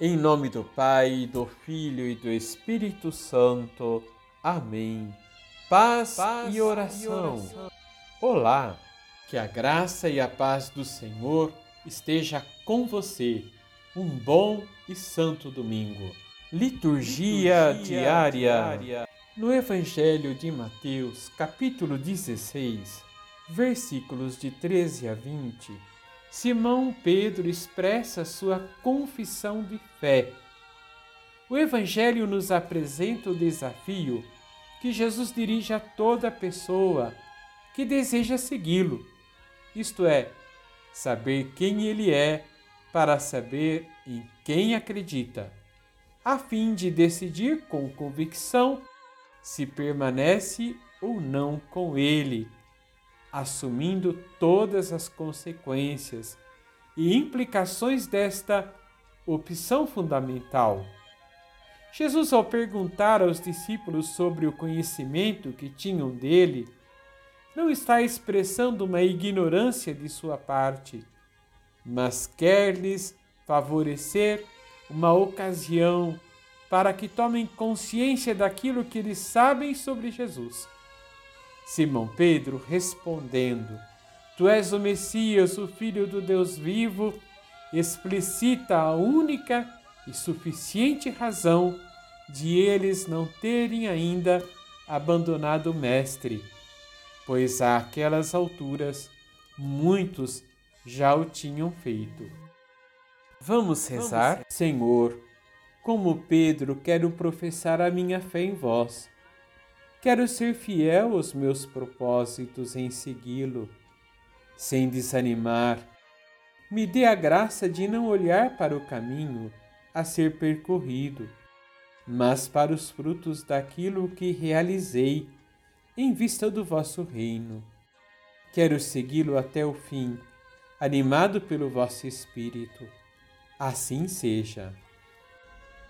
Em nome do Pai, do Filho e do Espírito Santo. Amém. Paz, paz e, oração. e oração. Olá, que a graça e a paz do Senhor esteja com você. Um bom e santo domingo. Liturgia, Liturgia diária. diária. No Evangelho de Mateus, capítulo 16, versículos de 13 a 20 Simão Pedro expressa sua confissão de fé. O Evangelho nos apresenta o desafio que Jesus dirige a toda pessoa que deseja segui-lo, isto é, saber quem ele é para saber em quem acredita, a fim de decidir com convicção se permanece ou não com ele assumindo todas as consequências e implicações desta opção fundamental. Jesus, ao perguntar aos discípulos sobre o conhecimento que tinham dele, não está expressando uma ignorância de sua parte, mas quer-lhes favorecer uma ocasião para que tomem consciência daquilo que eles sabem sobre Jesus Simão Pedro respondendo: Tu és o Messias, o Filho do Deus vivo, explicita a única e suficiente razão de eles não terem ainda abandonado o Mestre, pois àquelas alturas muitos já o tinham feito. Vamos rezar? Vamos. Senhor, como Pedro, quero professar a minha fé em vós Quero ser fiel aos meus propósitos em segui-lo, sem desanimar. Me dê a graça de não olhar para o caminho a ser percorrido, mas para os frutos daquilo que realizei em vista do vosso reino. Quero segui-lo até o fim, animado pelo vosso Espírito. Assim seja.